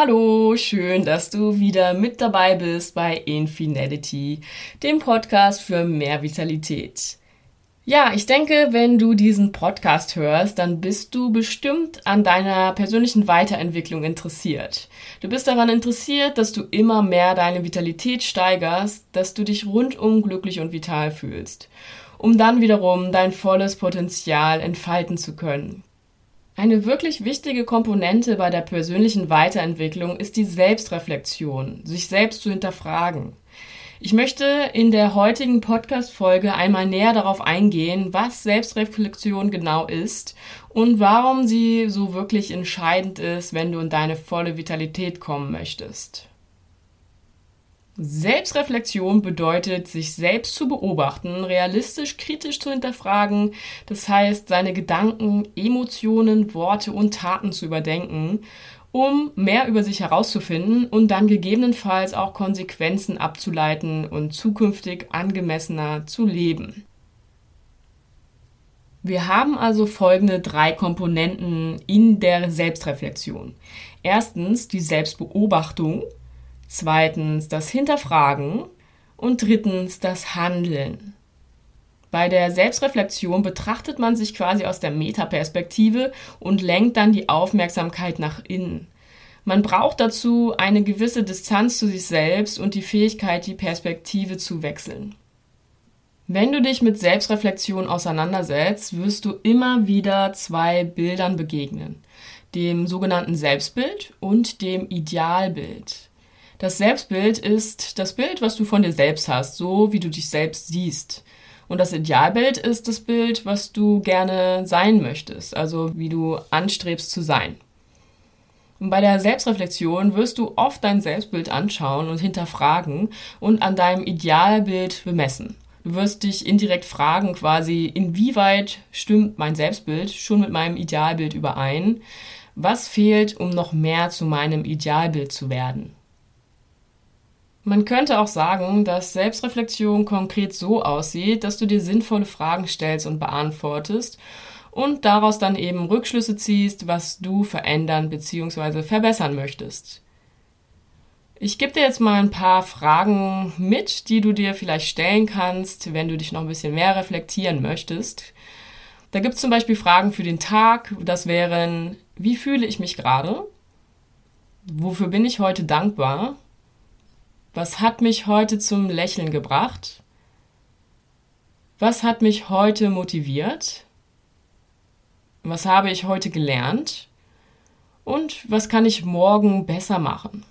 hallo, schön, dass du wieder mit dabei bist bei Infinality, dem Podcast für mehr Vitalität. Ja, ich denke, wenn du diesen Podcast hörst, dann bist du bestimmt an deiner persönlichen Weiterentwicklung interessiert. Du bist daran interessiert, dass du immer mehr deine Vitalität steigerst, dass du dich rundum glücklich und vital fühlst, um dann wiederum dein volles Potenzial entfalten zu können. Eine wirklich wichtige Komponente bei der persönlichen Weiterentwicklung ist die Selbstreflexion, sich selbst zu hinterfragen. Ich möchte in der heutigen Podcast-Folge einmal näher darauf eingehen, was Selbstreflexion genau ist und warum sie so wirklich entscheidend ist, wenn du in deine volle Vitalität kommen möchtest. Selbstreflexion bedeutet, sich selbst zu beobachten, realistisch kritisch zu hinterfragen, das heißt, seine Gedanken, Emotionen, Worte und Taten zu überdenken, um mehr über sich herauszufinden und dann gegebenenfalls auch Konsequenzen abzuleiten und zukünftig angemessener zu leben. Wir haben also folgende drei Komponenten in der Selbstreflexion. Erstens die Selbstbeobachtung, zweitens das Hinterfragen und drittens das Handeln. Bei der Selbstreflexion betrachtet man sich quasi aus der Metaperspektive und lenkt dann die Aufmerksamkeit nach innen. Man braucht dazu eine gewisse Distanz zu sich selbst und die Fähigkeit, die Perspektive zu wechseln. Wenn du dich mit Selbstreflexion auseinandersetzt, wirst du immer wieder zwei Bildern begegnen, dem sogenannten Selbstbild und dem Idealbild. Das Selbstbild ist das Bild, was du von dir selbst hast, so wie du dich selbst siehst. Und das Idealbild ist das Bild, was du gerne sein möchtest, also wie du anstrebst zu sein. Und bei der Selbstreflexion wirst du oft dein Selbstbild anschauen und hinterfragen und an deinem Idealbild bemessen. Du wirst dich indirekt fragen, quasi, inwieweit stimmt mein Selbstbild schon mit meinem Idealbild überein? Was fehlt, um noch mehr zu meinem Idealbild zu werden? Man könnte auch sagen, dass Selbstreflexion konkret so aussieht, dass du dir sinnvolle Fragen stellst und beantwortest und daraus dann eben Rückschlüsse ziehst, was du verändern bzw. verbessern möchtest. Ich gebe dir jetzt mal ein paar Fragen mit, die du dir vielleicht stellen kannst, wenn du dich noch ein bisschen mehr reflektieren möchtest. Da gibt es zum Beispiel Fragen für den Tag. Das wären, wie fühle ich mich gerade? Wofür bin ich heute dankbar? Was hat mich heute zum Lächeln gebracht? Was hat mich heute motiviert? Was habe ich heute gelernt? Und was kann ich morgen besser machen?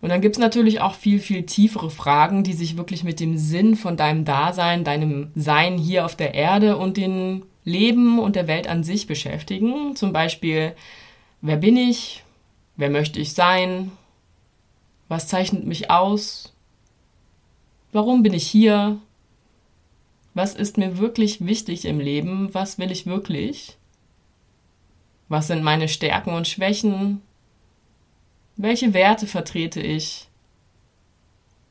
Und dann gibt es natürlich auch viel, viel tiefere Fragen, die sich wirklich mit dem Sinn von deinem Dasein, deinem Sein hier auf der Erde und dem Leben und der Welt an sich beschäftigen. Zum Beispiel, wer bin ich? Wer möchte ich sein? Was zeichnet mich aus? Warum bin ich hier? Was ist mir wirklich wichtig im Leben? Was will ich wirklich? Was sind meine Stärken und Schwächen? Welche Werte vertrete ich?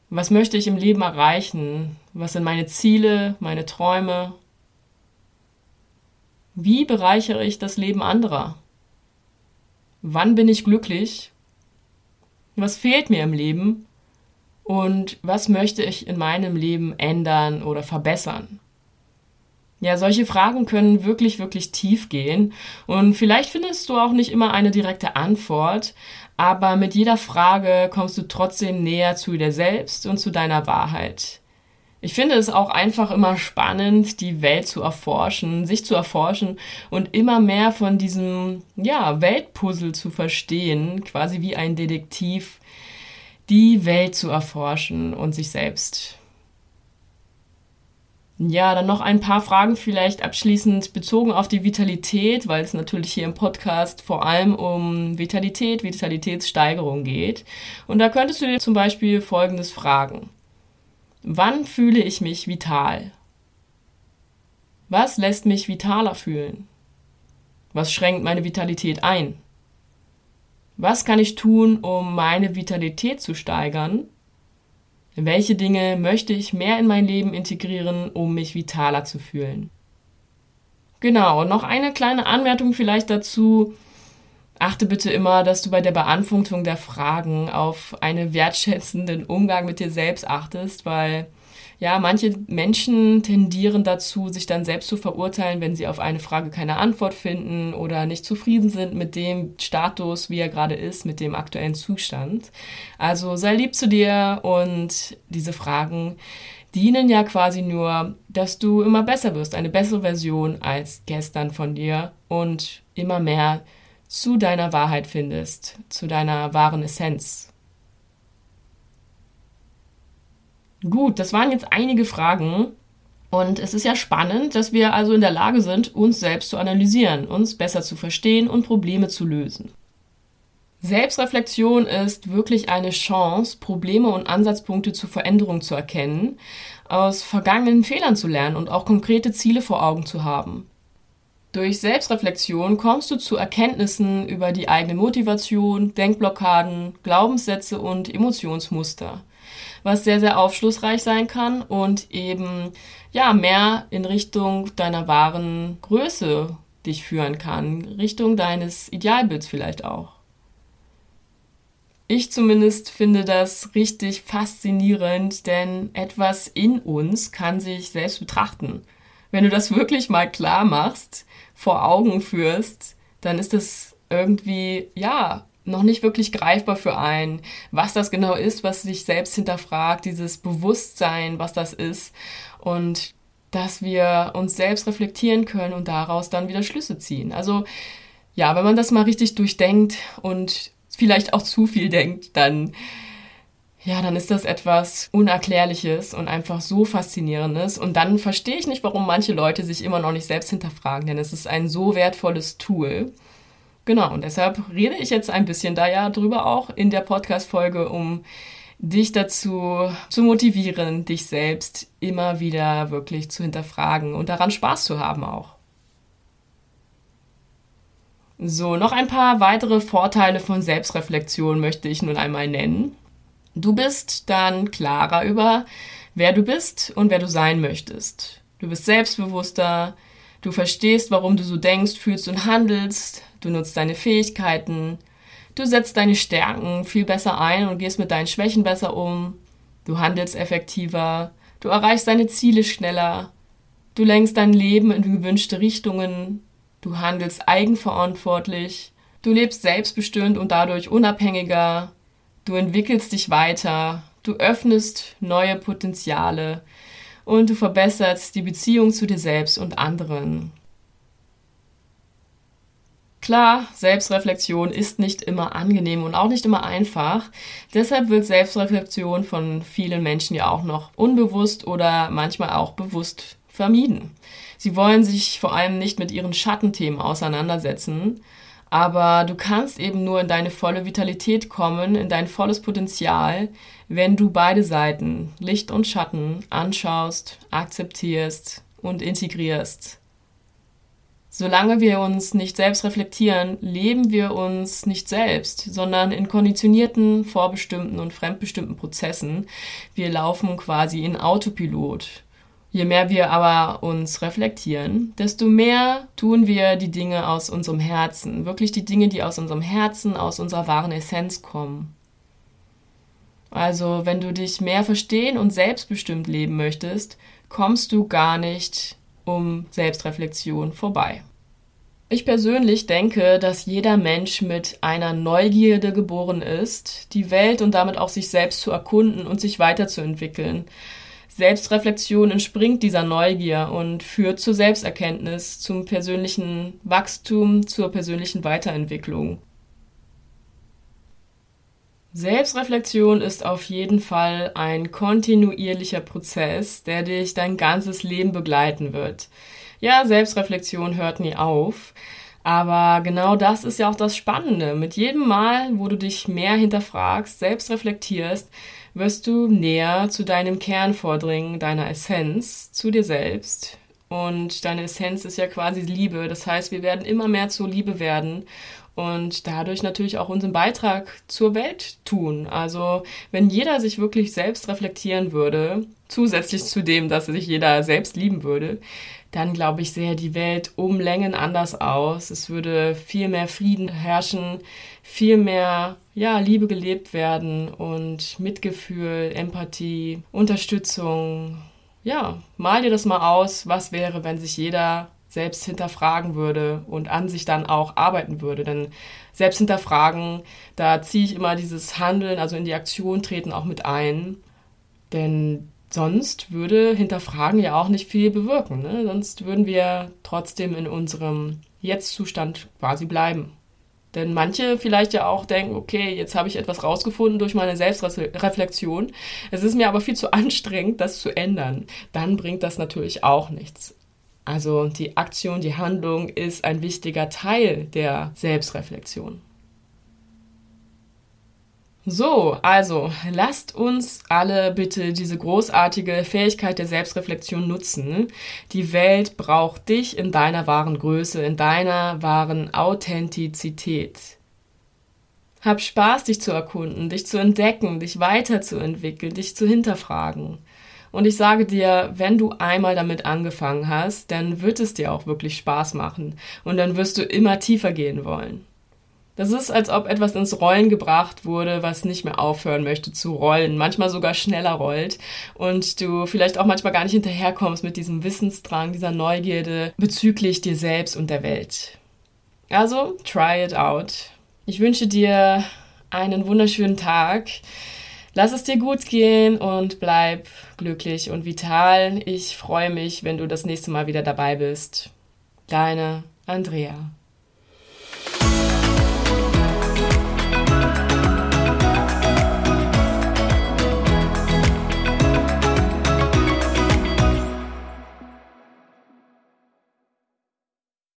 Was möchte ich im Leben erreichen? Was sind meine Ziele, meine Träume? Wie bereichere ich das Leben anderer? Wann bin ich glücklich? Was fehlt mir im Leben? Und was möchte ich in meinem Leben ändern oder verbessern? Ja, solche Fragen können wirklich, wirklich tief gehen. Und vielleicht findest du auch nicht immer eine direkte Antwort, aber mit jeder Frage kommst du trotzdem näher zu dir selbst und zu deiner Wahrheit. Ich finde es auch einfach immer spannend, die Welt zu erforschen, sich zu erforschen und immer mehr von diesem, ja, Weltpuzzle zu verstehen, quasi wie ein Detektiv, die Welt zu erforschen und sich selbst. Ja, dann noch ein paar Fragen vielleicht abschließend bezogen auf die Vitalität, weil es natürlich hier im Podcast vor allem um Vitalität, Vitalitätssteigerung geht. Und da könntest du dir zum Beispiel Folgendes fragen. Wann fühle ich mich vital? Was lässt mich vitaler fühlen? Was schränkt meine Vitalität ein? Was kann ich tun, um meine Vitalität zu steigern? Welche Dinge möchte ich mehr in mein Leben integrieren, um mich vitaler zu fühlen? Genau, noch eine kleine Anmerkung vielleicht dazu. Achte bitte immer, dass du bei der Beantwortung der Fragen auf einen wertschätzenden Umgang mit dir selbst achtest, weil ja, manche Menschen tendieren dazu, sich dann selbst zu verurteilen, wenn sie auf eine Frage keine Antwort finden oder nicht zufrieden sind mit dem Status, wie er gerade ist, mit dem aktuellen Zustand. Also sei lieb zu dir und diese Fragen dienen ja quasi nur, dass du immer besser wirst, eine bessere Version als gestern von dir und immer mehr zu deiner Wahrheit findest, zu deiner wahren Essenz. Gut, das waren jetzt einige Fragen. Und es ist ja spannend, dass wir also in der Lage sind, uns selbst zu analysieren, uns besser zu verstehen und Probleme zu lösen. Selbstreflexion ist wirklich eine Chance, Probleme und Ansatzpunkte zur Veränderung zu erkennen, aus vergangenen Fehlern zu lernen und auch konkrete Ziele vor Augen zu haben. Durch Selbstreflexion kommst du zu Erkenntnissen über die eigene Motivation, Denkblockaden, Glaubenssätze und Emotionsmuster was sehr, sehr aufschlussreich sein kann und eben ja mehr in Richtung deiner wahren Größe dich führen kann, Richtung deines Idealbilds vielleicht auch. Ich zumindest finde das richtig faszinierend, denn etwas in uns kann sich selbst betrachten. Wenn du das wirklich mal klar machst, vor Augen führst, dann ist das irgendwie, ja, noch nicht wirklich greifbar für einen, was das genau ist, was sich selbst hinterfragt, dieses Bewusstsein, was das ist und dass wir uns selbst reflektieren können und daraus dann wieder Schlüsse ziehen. Also ja, wenn man das mal richtig durchdenkt und vielleicht auch zu viel denkt, dann ja, dann ist das etwas Unerklärliches und einfach so Faszinierendes. Und dann verstehe ich nicht, warum manche Leute sich immer noch nicht selbst hinterfragen, denn es ist ein so wertvolles Tool. Genau, und deshalb rede ich jetzt ein bisschen da ja drüber auch in der Podcast-Folge, um dich dazu zu motivieren, dich selbst immer wieder wirklich zu hinterfragen und daran Spaß zu haben auch. So, noch ein paar weitere Vorteile von Selbstreflexion möchte ich nun einmal nennen. Du bist dann klarer über, wer du bist und wer du sein möchtest. Du bist selbstbewusster, du verstehst, warum du so denkst, fühlst und handelst, du nutzt deine Fähigkeiten, du setzt deine Stärken viel besser ein und gehst mit deinen Schwächen besser um, du handelst effektiver, du erreichst deine Ziele schneller, du lenkst dein Leben in gewünschte Richtungen, du handelst eigenverantwortlich, du lebst selbstbestimmt und dadurch unabhängiger, du entwickelst dich weiter, du öffnest neue Potenziale und du verbesserst die Beziehung zu dir selbst und anderen. Klar, Selbstreflexion ist nicht immer angenehm und auch nicht immer einfach. Deshalb wird Selbstreflexion von vielen Menschen ja auch noch unbewusst oder manchmal auch bewusst vermieden. Sie wollen sich vor allem nicht mit ihren Schattenthemen auseinandersetzen, aber du kannst eben nur in deine volle Vitalität kommen, in dein volles Potenzial, wenn du beide Seiten, Licht und Schatten, anschaust, akzeptierst und integrierst. Solange wir uns nicht selbst reflektieren, leben wir uns nicht selbst, sondern in konditionierten, vorbestimmten und fremdbestimmten Prozessen. Wir laufen quasi in Autopilot. Je mehr wir aber uns reflektieren, desto mehr tun wir die Dinge aus unserem Herzen, wirklich die Dinge, die aus unserem Herzen, aus unserer wahren Essenz kommen. Also, wenn du dich mehr verstehen und selbstbestimmt leben möchtest, kommst du gar nicht um Selbstreflexion vorbei. Ich persönlich denke, dass jeder Mensch mit einer Neugierde geboren ist, die Welt und damit auch sich selbst zu erkunden und sich weiterzuentwickeln. Selbstreflexion entspringt dieser Neugier und führt zur Selbsterkenntnis, zum persönlichen Wachstum, zur persönlichen Weiterentwicklung. Selbstreflexion ist auf jeden Fall ein kontinuierlicher Prozess, der dich dein ganzes Leben begleiten wird. Ja, Selbstreflexion hört nie auf. Aber genau das ist ja auch das Spannende. Mit jedem Mal, wo du dich mehr hinterfragst, selbst reflektierst, wirst du näher zu deinem Kern vordringen, deiner Essenz, zu dir selbst. Und deine Essenz ist ja quasi Liebe. Das heißt, wir werden immer mehr zur Liebe werden und dadurch natürlich auch unseren Beitrag zur Welt tun. Also wenn jeder sich wirklich selbst reflektieren würde, zusätzlich zu dem, dass sich jeder selbst lieben würde, dann glaube ich, sähe die Welt um Längen anders aus. Es würde viel mehr Frieden herrschen, viel mehr ja, Liebe gelebt werden und Mitgefühl, Empathie, Unterstützung. Ja, mal dir das mal aus, was wäre, wenn sich jeder selbst hinterfragen würde und an sich dann auch arbeiten würde. Denn selbst hinterfragen, da ziehe ich immer dieses Handeln, also in die Aktion treten auch mit ein. Denn sonst würde Hinterfragen ja auch nicht viel bewirken. Ne? Sonst würden wir trotzdem in unserem Jetzt-Zustand quasi bleiben. Denn manche vielleicht ja auch denken, okay, jetzt habe ich etwas rausgefunden durch meine Selbstreflexion. Es ist mir aber viel zu anstrengend, das zu ändern. Dann bringt das natürlich auch nichts. Also die Aktion, die Handlung ist ein wichtiger Teil der Selbstreflexion. So, also lasst uns alle bitte diese großartige Fähigkeit der Selbstreflexion nutzen. Die Welt braucht dich in deiner wahren Größe, in deiner wahren Authentizität. Hab Spaß, dich zu erkunden, dich zu entdecken, dich weiterzuentwickeln, dich zu hinterfragen. Und ich sage dir, wenn du einmal damit angefangen hast, dann wird es dir auch wirklich Spaß machen und dann wirst du immer tiefer gehen wollen. Das ist, als ob etwas ins Rollen gebracht wurde, was nicht mehr aufhören möchte zu rollen, manchmal sogar schneller rollt und du vielleicht auch manchmal gar nicht hinterherkommst mit diesem Wissensdrang, dieser Neugierde bezüglich dir selbst und der Welt. Also, try it out. Ich wünsche dir einen wunderschönen Tag. Lass es dir gut gehen und bleib glücklich und vital. Ich freue mich, wenn du das nächste Mal wieder dabei bist. Deine Andrea.